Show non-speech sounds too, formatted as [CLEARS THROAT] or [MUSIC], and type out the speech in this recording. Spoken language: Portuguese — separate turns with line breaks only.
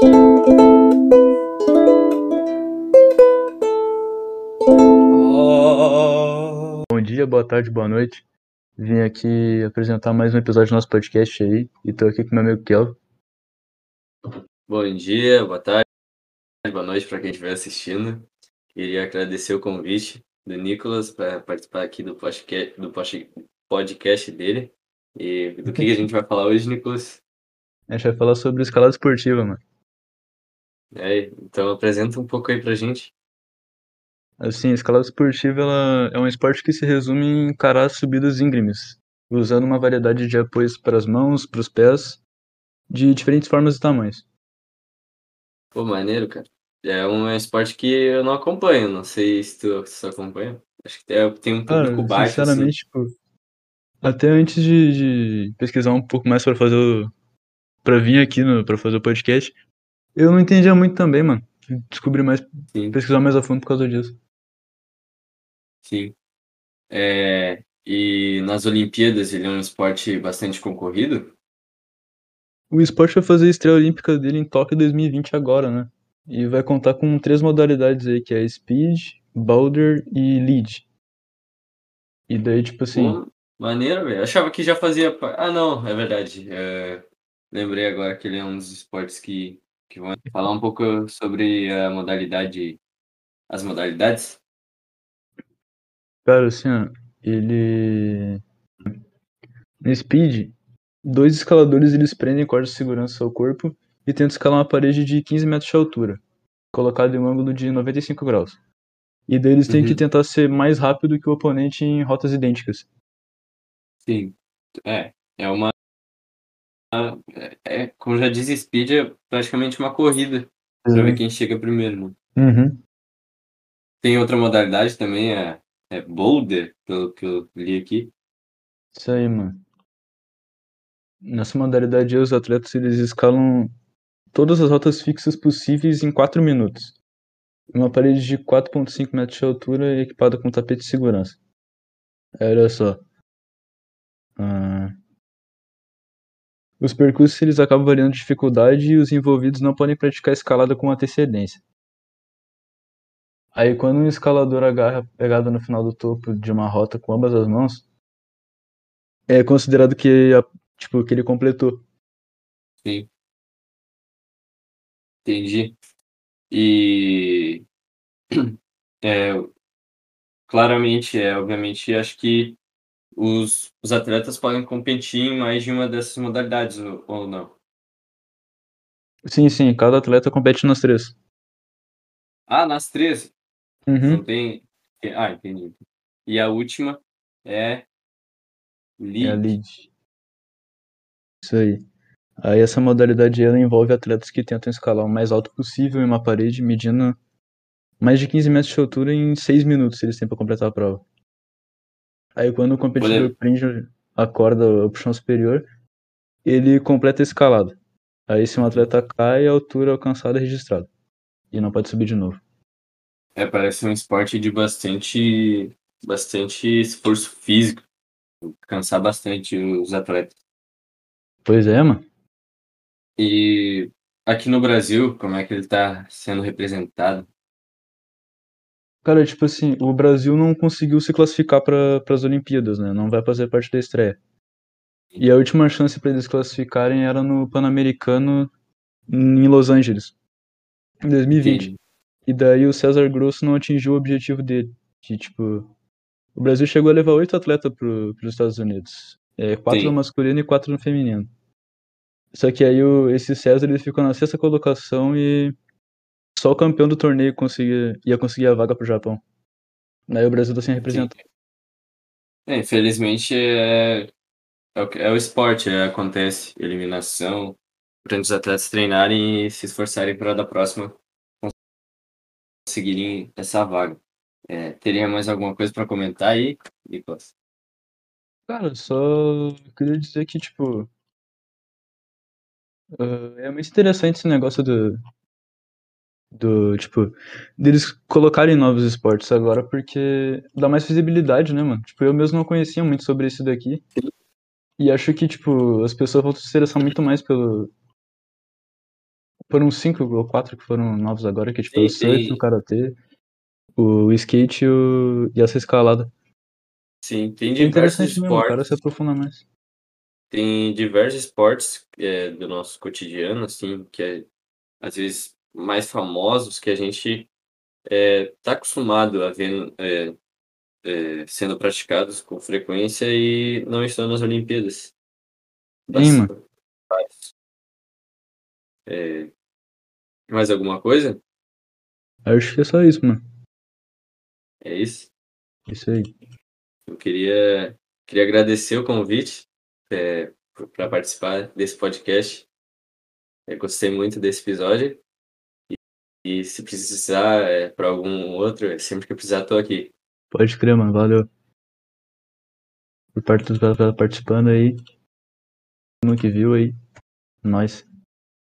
Bom dia, boa tarde, boa noite. Vim aqui apresentar mais um episódio do nosso podcast aí. E tô aqui com meu amigo Kel.
Bom dia, boa tarde, boa noite para quem estiver assistindo. Queria agradecer o convite do Nicolas para participar aqui do podcast, do podcast dele. E do que, que a gente vai falar hoje, Nicolas?
A gente vai falar sobre escalada esportiva, mano.
É, então apresenta um pouco aí pra gente.
Assim, a escalada esportiva ela é um esporte que se resume em encarar subidas íngremes, usando uma variedade de apoios para as mãos, para os pés, de diferentes formas e tamanhos.
Pô, maneiro, cara. É um esporte que eu não acompanho, não sei se tu, se tu acompanha. Acho que é, tem um público
Cara,
baixo, assim.
sinceramente, tipo, até antes de, de pesquisar um pouco mais para fazer o, para vir aqui no, para fazer o podcast, eu não entendia muito também, mano. Descobri mais,
Sim,
pesquisar mais a fundo por causa disso.
sim. É, e nas Olimpíadas ele é um esporte bastante concorrido?
O esporte vai fazer a estreia olímpica dele em Tóquio 2020 agora, né? E vai contar com três modalidades aí, que é Speed, Boulder e Lead. E daí, tipo assim,
Pô, maneiro, velho. Achava que já fazia. Ah, não, é verdade. É, lembrei agora que ele é um dos esportes que, que vão falar um pouco sobre a modalidade. As modalidades?
cara, assim, ó, ele. No Speed, dois escaladores eles prendem cordas de segurança ao corpo e tentam escalar uma parede de 15 metros de altura, colocada em um ângulo de 95 graus. E daí eles têm que
Uhum.
tentar ser mais rápido que o oponente em rotas idênticas.
Sim. É, é uma. É, é, como já diz Speed, é praticamente uma corrida para ver quem chega primeiro, né?
Uhum.
Tem outra modalidade também, é, é Boulder, pelo que eu li aqui.
Isso aí, mano. Nessa modalidade, os atletas eles escalam todas as rotas fixas possíveis em 4 minutos. Uma parede de 4,5 metros de altura e equipada com tapete de segurança. Olha só. Ah, Os percursos eles acabam variando de dificuldade e os envolvidos não podem praticar escalada com antecedência. Aí quando um escalador agarra a pegada no final do topo de uma rota com ambas as mãos, é considerado que, tipo, que ele completou.
Sim. Entendi. E [CLEARS THROAT] é, claramente, é, obviamente, acho que os, os atletas podem competir em mais de uma dessas modalidades, ou, não.
Sim, sim, cada atleta compete nas três.
Ah, nas três?
Uhum.
Não tem. Ah, entendi. E a última é
É a
lead.
lead. Isso aí. Aí essa modalidade ela envolve atletas que tentam escalar o mais alto possível em uma parede, medindo mais de 15 metros de altura em 6 minutos, se eles têm para completar a prova. Aí quando o competidor prende a corda ao chão superior, ele completa a escalada. Aí se um atleta cai, a altura alcançada é registrada. E não pode subir de novo.
É, parece um esporte de bastante, bastante esforço físico. Cansar bastante os atletas.
Pois é, mano.
E aqui no Brasil, como é que ele está sendo representado?
Cara, tipo assim, o Brasil não conseguiu se classificar para as Olimpíadas, né? Não vai fazer parte da estreia. E a última chance para eles classificarem era no Pan-Americano em Los Angeles, em 2020.
Entendi.
E daí o César Grosso não atingiu o objetivo dele. Que, tipo, o Brasil chegou a levar oito atletas pro, pros Estados Unidos. É, quatro
Sim.
no masculino e quatro no feminino. Só que aí o, esse César ele ficou na sexta colocação e só o campeão do torneio conseguia, ia conseguir a vaga pro Japão. Daí o Brasil tá sem representar.
É, infelizmente é, é, o, é o esporte, é, acontece eliminação para os atletas treinarem e se esforçarem para da próxima conseguirem essa vaga. É, teria mais alguma coisa para comentar aí, Nicolas?
Cara, só queria dizer que, tipo. ah, é muito interessante esse negócio do. Do, tipo, deles colocarem novos esportes agora, porque dá mais visibilidade, né, mano? Tipo, eu mesmo não conhecia muito sobre isso daqui. E acho que, tipo, as pessoas vão se interessar muito mais pelo. foram cinco ou quatro que foram novos agora, que é tipo
Sim,
o surf, o karatê, o skate e, o- e essa escalada.
Sim, tem
É
diversos
interessante mesmo, o cara
esportes.
se aprofunda mais.
tem diversos esportes é, do nosso cotidiano, assim, que é, às vezes mais famosos que a gente está acostumado a ver é, é, sendo praticados com frequência e não estão nas Olimpíadas.
Sim.
É, mais alguma coisa?
Acho que é só isso, mano.
É isso.
Isso aí.
Eu queria, queria agradecer o convite para participar desse podcast. Eu gostei muito desse episódio. E, se precisar é, para algum outro, sempre que precisar, estou aqui.
Pode crer, mano. Valeu. Por parte dos participando aí. No que viu aí. Nós.